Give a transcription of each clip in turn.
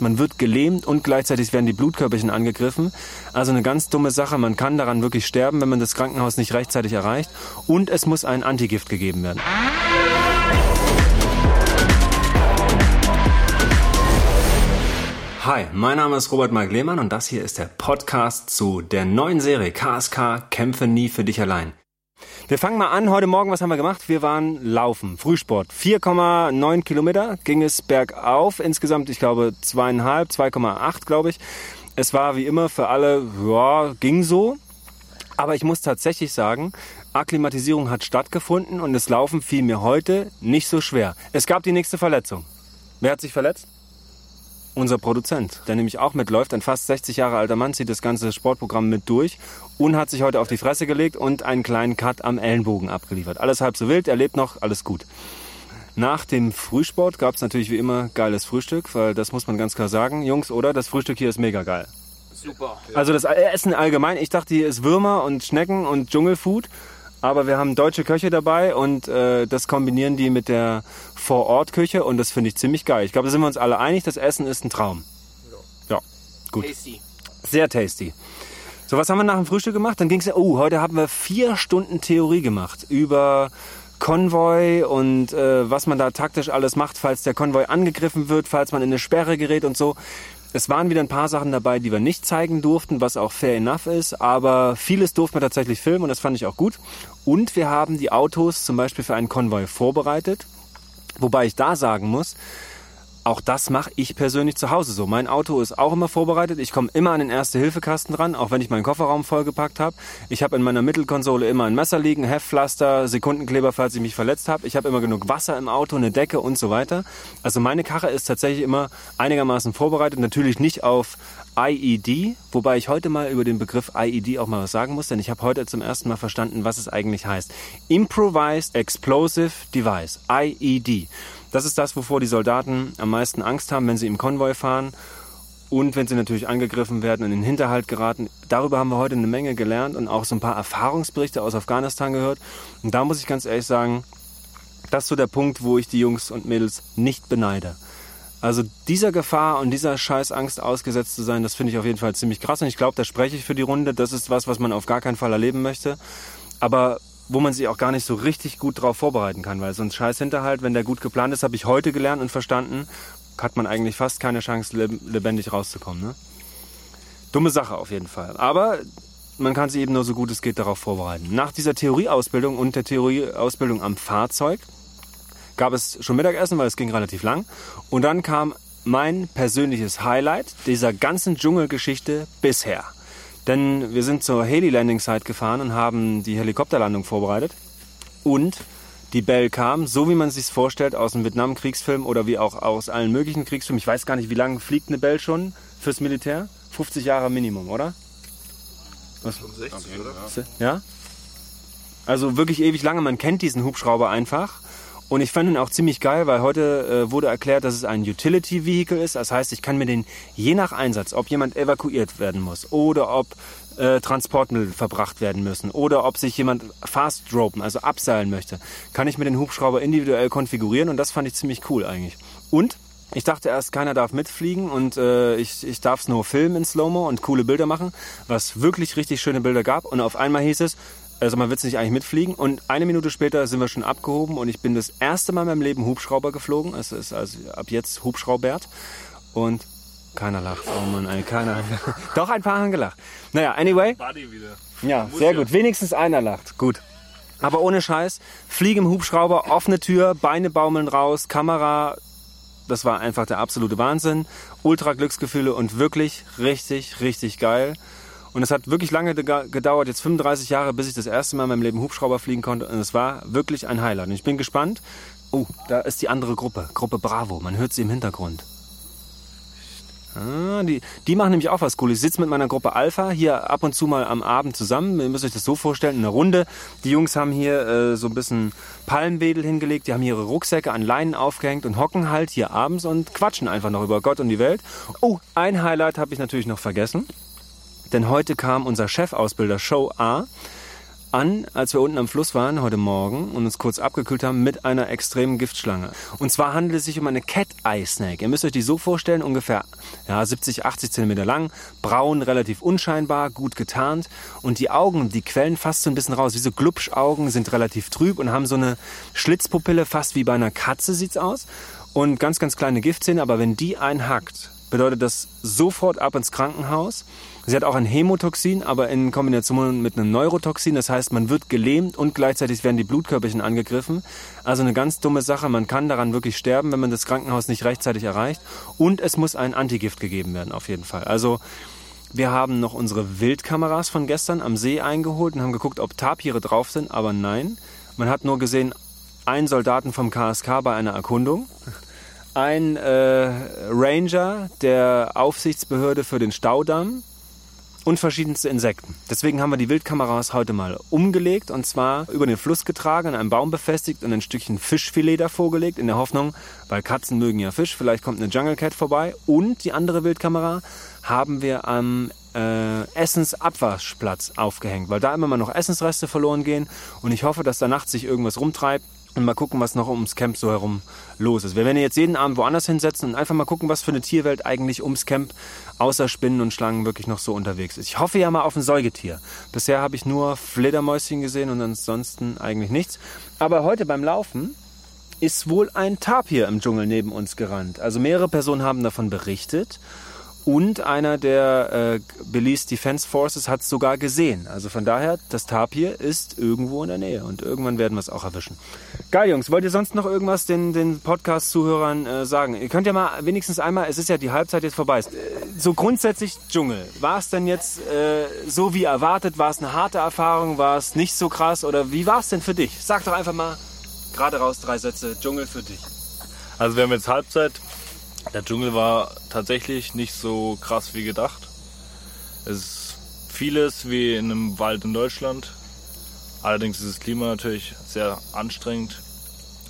Man wird gelähmt und gleichzeitig werden die Blutkörperchen angegriffen. Also eine ganz dumme Sache. Man kann daran wirklich sterben, wenn man das Krankenhaus nicht rechtzeitig erreicht. Und es muss ein Antigift gegeben werden. Hi, mein Name ist Robert Mark Lehmann und das hier ist der Podcast zu der neuen Serie KSK Kämpfe nie für dich allein. Wir fangen mal an. Heute Morgen, was haben wir gemacht? Wir waren laufen, Frühsport. 4,9 Kilometer ging es bergauf. Insgesamt, ich glaube, zweieinhalb, 2,8, glaube ich. Es war wie immer für alle, ja, ging so. Aber ich muss tatsächlich sagen, Akklimatisierung hat stattgefunden und das Laufen fiel mir heute nicht so schwer. Es gab die nächste Verletzung. Wer hat sich verletzt? Unser Produzent, der nämlich auch mitläuft. Ein fast 60 Jahre alter Mann zieht das ganze Sportprogramm mit durch und hat sich heute auf die Fresse gelegt und einen kleinen Cut am Ellenbogen abgeliefert. Alles halb so wild, er lebt noch, alles gut. Nach dem Frühsport gab es natürlich wie immer geiles Frühstück, weil das muss man ganz klar sagen. Jungs, oder? Das Frühstück hier ist mega geil. Super. Also das Essen allgemein, ich dachte hier ist Würmer und Schnecken und Dschungelfood. Aber wir haben deutsche Köche dabei und äh, das kombinieren die mit der Vor-Ort-Küche und das finde ich ziemlich geil. Ich glaube, da sind wir uns alle einig, das Essen ist ein Traum. Ja, gut. Tasty. Sehr tasty. So, was haben wir nach dem Frühstück gemacht? Dann ging es ja, oh, heute haben wir vier Stunden Theorie gemacht über Konvoi und äh, was man da taktisch alles macht, falls der Konvoi angegriffen wird, falls man in eine Sperre gerät und so. Es waren wieder ein paar Sachen dabei, die wir nicht zeigen durften, was auch fair enough ist, aber vieles durften wir tatsächlich filmen und das fand ich auch gut. Und wir haben die Autos zum Beispiel für einen Konvoi vorbereitet, wobei ich da sagen muss, auch das mache ich persönlich zu Hause so. Mein Auto ist auch immer vorbereitet. Ich komme immer an den Erste-Hilfe-Kasten dran, auch wenn ich meinen Kofferraum vollgepackt habe. Ich habe in meiner Mittelkonsole immer ein Messer liegen, Heftpflaster, Sekundenkleber, falls ich mich verletzt habe. Ich habe immer genug Wasser im Auto, eine Decke und so weiter. Also meine Karre ist tatsächlich immer einigermaßen vorbereitet. Natürlich nicht auf IED, wobei ich heute mal über den Begriff IED auch mal was sagen muss, denn ich habe heute zum ersten Mal verstanden, was es eigentlich heißt. Improvised Explosive Device, IED. Das ist das, wovor die Soldaten am meisten Angst haben, wenn sie im Konvoi fahren und wenn sie natürlich angegriffen werden und in den Hinterhalt geraten. Darüber haben wir heute eine Menge gelernt und auch so ein paar Erfahrungsberichte aus Afghanistan gehört. Und da muss ich ganz ehrlich sagen, das ist so der Punkt, wo ich die Jungs und Mädels nicht beneide. Also dieser Gefahr und dieser scheiß Angst ausgesetzt zu sein, das finde ich auf jeden Fall ziemlich krass. Und ich glaube, da spreche ich für die Runde. Das ist was, was man auf gar keinen Fall erleben möchte. Aber wo man sich auch gar nicht so richtig gut drauf vorbereiten kann, weil so ein scheiß Hinterhalt, wenn der gut geplant ist, habe ich heute gelernt und verstanden, hat man eigentlich fast keine Chance, lebendig rauszukommen. Ne? Dumme Sache auf jeden Fall. Aber man kann sich eben nur so gut es geht darauf vorbereiten. Nach dieser Theorieausbildung und der Theorieausbildung am Fahrzeug gab es schon Mittagessen, weil es ging relativ lang. Und dann kam mein persönliches Highlight dieser ganzen Dschungelgeschichte bisher. Denn wir sind zur Heli Landing Site gefahren und haben die Helikopterlandung vorbereitet. Und die Bell kam, so wie man es sich vorstellt, aus dem Vietnam-Kriegsfilm oder wie auch aus allen möglichen Kriegsfilmen. Ich weiß gar nicht, wie lange fliegt eine Bell schon fürs Militär? 50 Jahre Minimum, oder? Was? 65, oder? Ja? Also wirklich ewig lange. Man kennt diesen Hubschrauber einfach. Und ich fand ihn auch ziemlich geil, weil heute äh, wurde erklärt, dass es ein Utility Vehicle ist. Das heißt, ich kann mir den je nach Einsatz, ob jemand evakuiert werden muss oder ob äh, Transportmittel verbracht werden müssen oder ob sich jemand fast dropen, also abseilen möchte, kann ich mir den Hubschrauber individuell konfigurieren und das fand ich ziemlich cool eigentlich. Und ich dachte erst, keiner darf mitfliegen und äh, ich, ich darf es nur filmen in Slow-Mo und coole Bilder machen, was wirklich richtig schöne Bilder gab. Und auf einmal hieß es, also man wird nicht eigentlich mitfliegen. Und eine Minute später sind wir schon abgehoben und ich bin das erste Mal in meinem Leben Hubschrauber geflogen. Es ist also ab jetzt Hubschraubert. Und keiner lacht. Oh Mann, ey, keiner. Doch, ein paar haben gelacht. Naja, anyway. Buddy wieder. Ja, sehr gut. Wenigstens einer lacht. Gut. Aber ohne Scheiß, fliege im Hubschrauber, offene Tür, Beine baumeln raus, Kamera, das war einfach der absolute Wahnsinn. Ultra Glücksgefühle und wirklich richtig, richtig geil. Und es hat wirklich lange gedauert, jetzt 35 Jahre, bis ich das erste Mal in meinem Leben Hubschrauber fliegen konnte. Und es war wirklich ein Highlight. Und ich bin gespannt. Oh, da ist die andere Gruppe, Gruppe Bravo. Man hört sie im Hintergrund. Ah, die, die machen nämlich auch was Cooles. Ich sitze mit meiner Gruppe Alpha hier ab und zu mal am Abend zusammen. Ihr müsst euch das so vorstellen, in einer Runde. Die Jungs haben hier äh, so ein bisschen Palmwedel hingelegt. Die haben ihre Rucksäcke an Leinen aufgehängt und hocken halt hier abends und quatschen einfach noch über Gott und die Welt. Oh, ein Highlight habe ich natürlich noch vergessen. Denn heute kam unser Chefausbilder Show A an, als wir unten am Fluss waren heute Morgen und uns kurz abgekühlt haben mit einer extremen Giftschlange. Und zwar handelt es sich um eine Cat Eye Snake. Ihr müsst euch die so vorstellen, ungefähr ja, 70, 80 Zentimeter lang, braun, relativ unscheinbar, gut getarnt und die Augen, die quellen fast so ein bisschen raus. Wie so Glubschaugen sind relativ trüb und haben so eine Schlitzpupille, fast wie bei einer Katze sieht's aus und ganz, ganz kleine Giftzähne, aber wenn die einhackt, bedeutet das sofort ab ins Krankenhaus. Sie hat auch ein Hämotoxin, aber in Kombination mit einem Neurotoxin. Das heißt, man wird gelähmt und gleichzeitig werden die Blutkörperchen angegriffen. Also eine ganz dumme Sache. Man kann daran wirklich sterben, wenn man das Krankenhaus nicht rechtzeitig erreicht. Und es muss ein Antigift gegeben werden, auf jeden Fall. Also wir haben noch unsere Wildkameras von gestern am See eingeholt und haben geguckt, ob Tapire drauf sind, aber nein. Man hat nur gesehen, einen Soldaten vom KSK bei einer Erkundung ein äh, Ranger der Aufsichtsbehörde für den Staudamm und verschiedenste Insekten. Deswegen haben wir die Wildkameras heute mal umgelegt und zwar über den Fluss getragen, an einem Baum befestigt und ein Stückchen Fischfilet davor gelegt, in der Hoffnung, weil Katzen mögen ja Fisch, vielleicht kommt eine Jungle Cat vorbei. Und die andere Wildkamera haben wir am äh, Essensabwaschplatz aufgehängt, weil da immer mal noch Essensreste verloren gehen und ich hoffe, dass da nachts sich irgendwas rumtreibt und mal gucken, was noch ums Camp so herum los ist. Wir werden jetzt jeden Abend woanders hinsetzen und einfach mal gucken, was für eine Tierwelt eigentlich ums Camp außer Spinnen und Schlangen wirklich noch so unterwegs ist. Ich hoffe ja mal auf ein Säugetier. Bisher habe ich nur Fledermäuschen gesehen und ansonsten eigentlich nichts. Aber heute beim Laufen ist wohl ein Tapir im Dschungel neben uns gerannt. Also mehrere Personen haben davon berichtet. Und einer der äh, Belize Defense Forces hat es sogar gesehen. Also von daher, das Tapir ist irgendwo in der Nähe und irgendwann werden wir es auch erwischen. Geil, Jungs. Wollt ihr sonst noch irgendwas den, den Podcast-Zuhörern äh, sagen? Ihr könnt ja mal wenigstens einmal, es ist ja die Halbzeit jetzt vorbei. Äh, so grundsätzlich Dschungel. War es denn jetzt äh, so wie erwartet? War es eine harte Erfahrung? War es nicht so krass? Oder wie war es denn für dich? Sag doch einfach mal gerade raus drei Sätze. Dschungel für dich. Also wir haben jetzt Halbzeit. Der Dschungel war tatsächlich nicht so krass wie gedacht. Es ist vieles wie in einem Wald in Deutschland. Allerdings ist das Klima natürlich sehr anstrengend.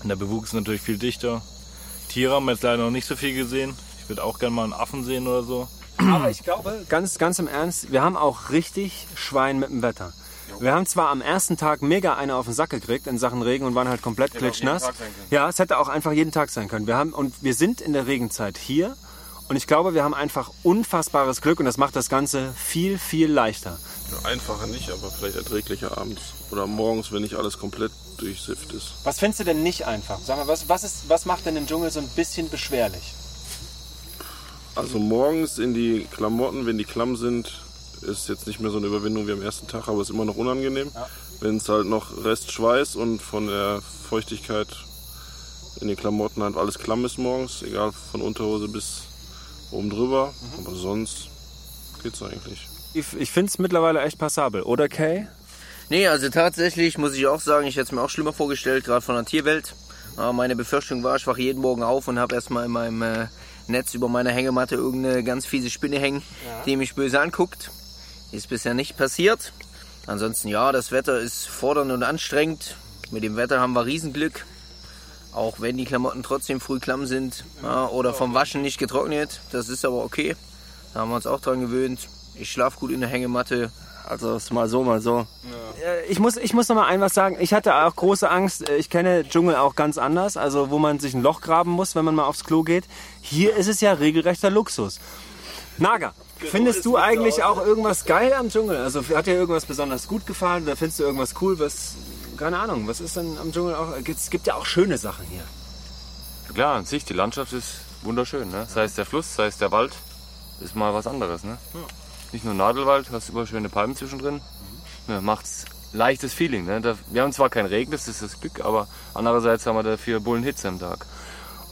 Und der Bewuchs ist natürlich viel dichter. Tiere haben wir jetzt leider noch nicht so viel gesehen. Ich würde auch gerne mal einen Affen sehen oder so. Aber ich glaube, ganz, ganz im Ernst, wir haben auch richtig Schwein mit dem Wetter. Wir haben zwar am ersten Tag mega eine auf den Sack gekriegt in Sachen Regen und waren halt komplett klitschnass. Ja, es hätte auch einfach jeden Tag sein können. Wir haben, und wir sind in der Regenzeit hier und ich glaube, wir haben einfach unfassbares Glück und das macht das Ganze viel, viel leichter. Ja, einfacher nicht, aber vielleicht erträglicher abends oder morgens, wenn nicht alles komplett durchsifft ist. Was findest du denn nicht einfach? Sag mal, was, was, ist, was macht denn im Dschungel so ein bisschen beschwerlich? Also morgens in die Klamotten, wenn die klamm sind, ist jetzt nicht mehr so eine Überwindung wie am ersten Tag, aber ist immer noch unangenehm. Ja. Wenn es halt noch Rest Schweiß und von der Feuchtigkeit in den Klamotten halt alles klamm ist morgens, egal von Unterhose bis oben drüber. Mhm. Aber sonst geht's eigentlich. Ich, ich finde es mittlerweile echt passabel, oder Kay? Nee, also tatsächlich muss ich auch sagen, ich hätte es mir auch schlimmer vorgestellt, gerade von der Tierwelt. Aber meine Befürchtung war, ich wache jeden Morgen auf und habe erstmal in meinem äh, Netz über meiner Hängematte irgendeine ganz fiese Spinne hängen, ja. die mich böse anguckt. Ist bisher nicht passiert. Ansonsten ja, das Wetter ist fordernd und anstrengend. Mit dem Wetter haben wir Riesenglück. Auch wenn die Klamotten trotzdem früh klamm sind ja, oder vom Waschen nicht getrocknet. Das ist aber okay. Da haben wir uns auch dran gewöhnt. Ich schlafe gut in der Hängematte. Also ist mal so, mal so. Ja. Äh, ich muss, ich muss noch mal ein was sagen. Ich hatte auch große Angst. Ich kenne Dschungel auch ganz anders. Also wo man sich ein Loch graben muss, wenn man mal aufs Klo geht. Hier ist es ja regelrechter Luxus. Naga, Genau, findest du eigentlich auch irgendwas geil am Dschungel? Also hat dir irgendwas besonders gut gefallen oder findest du irgendwas cool, was, keine Ahnung, was ist denn am Dschungel auch? Es gibt ja auch schöne Sachen hier. Klar, an sich, die Landschaft ist wunderschön. Ne? Sei es der Fluss, sei es der Wald, ist mal was anderes. Ne? Ja. Nicht nur Nadelwald, hast über schöne Palmen zwischendrin. Mhm. Ja, macht's leichtes Feeling. Ne? Da, wir haben zwar keinen Regen, das ist das Glück, aber andererseits haben wir dafür Bullenhitze am Tag.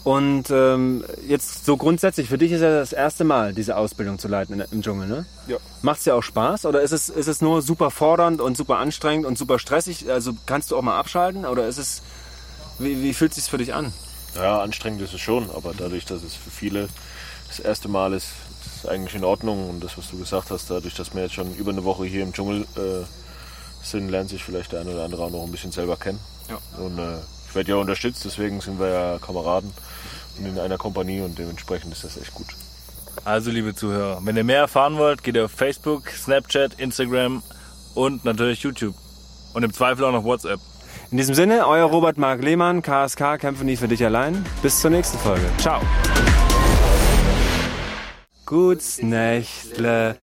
Und ähm, jetzt so grundsätzlich, für dich ist ja das erste Mal, diese Ausbildung zu leiten im Dschungel, ne? Ja. Macht es dir auch Spaß oder ist es, ist es nur super fordernd und super anstrengend und super stressig? Also kannst du auch mal abschalten oder ist es, wie, wie fühlt es sich für dich an? Ja, anstrengend ist es schon, aber dadurch, dass es für viele das erste Mal ist, ist es eigentlich in Ordnung. Und das, was du gesagt hast, dadurch, dass wir jetzt schon über eine Woche hier im Dschungel äh, sind, lernt sich vielleicht der eine oder andere auch noch ein bisschen selber kennen. Ja. Und äh, werde ja unterstützt, deswegen sind wir ja Kameraden in einer Kompanie und dementsprechend ist das echt gut. Also liebe Zuhörer, wenn ihr mehr erfahren wollt, geht ihr auf Facebook, Snapchat, Instagram und natürlich YouTube. Und im Zweifel auch noch WhatsApp. In diesem Sinne, euer Robert Mark Lehmann, KSK, kämpfen nie für dich allein. Bis zur nächsten Folge. Ciao. Guts Nächtle.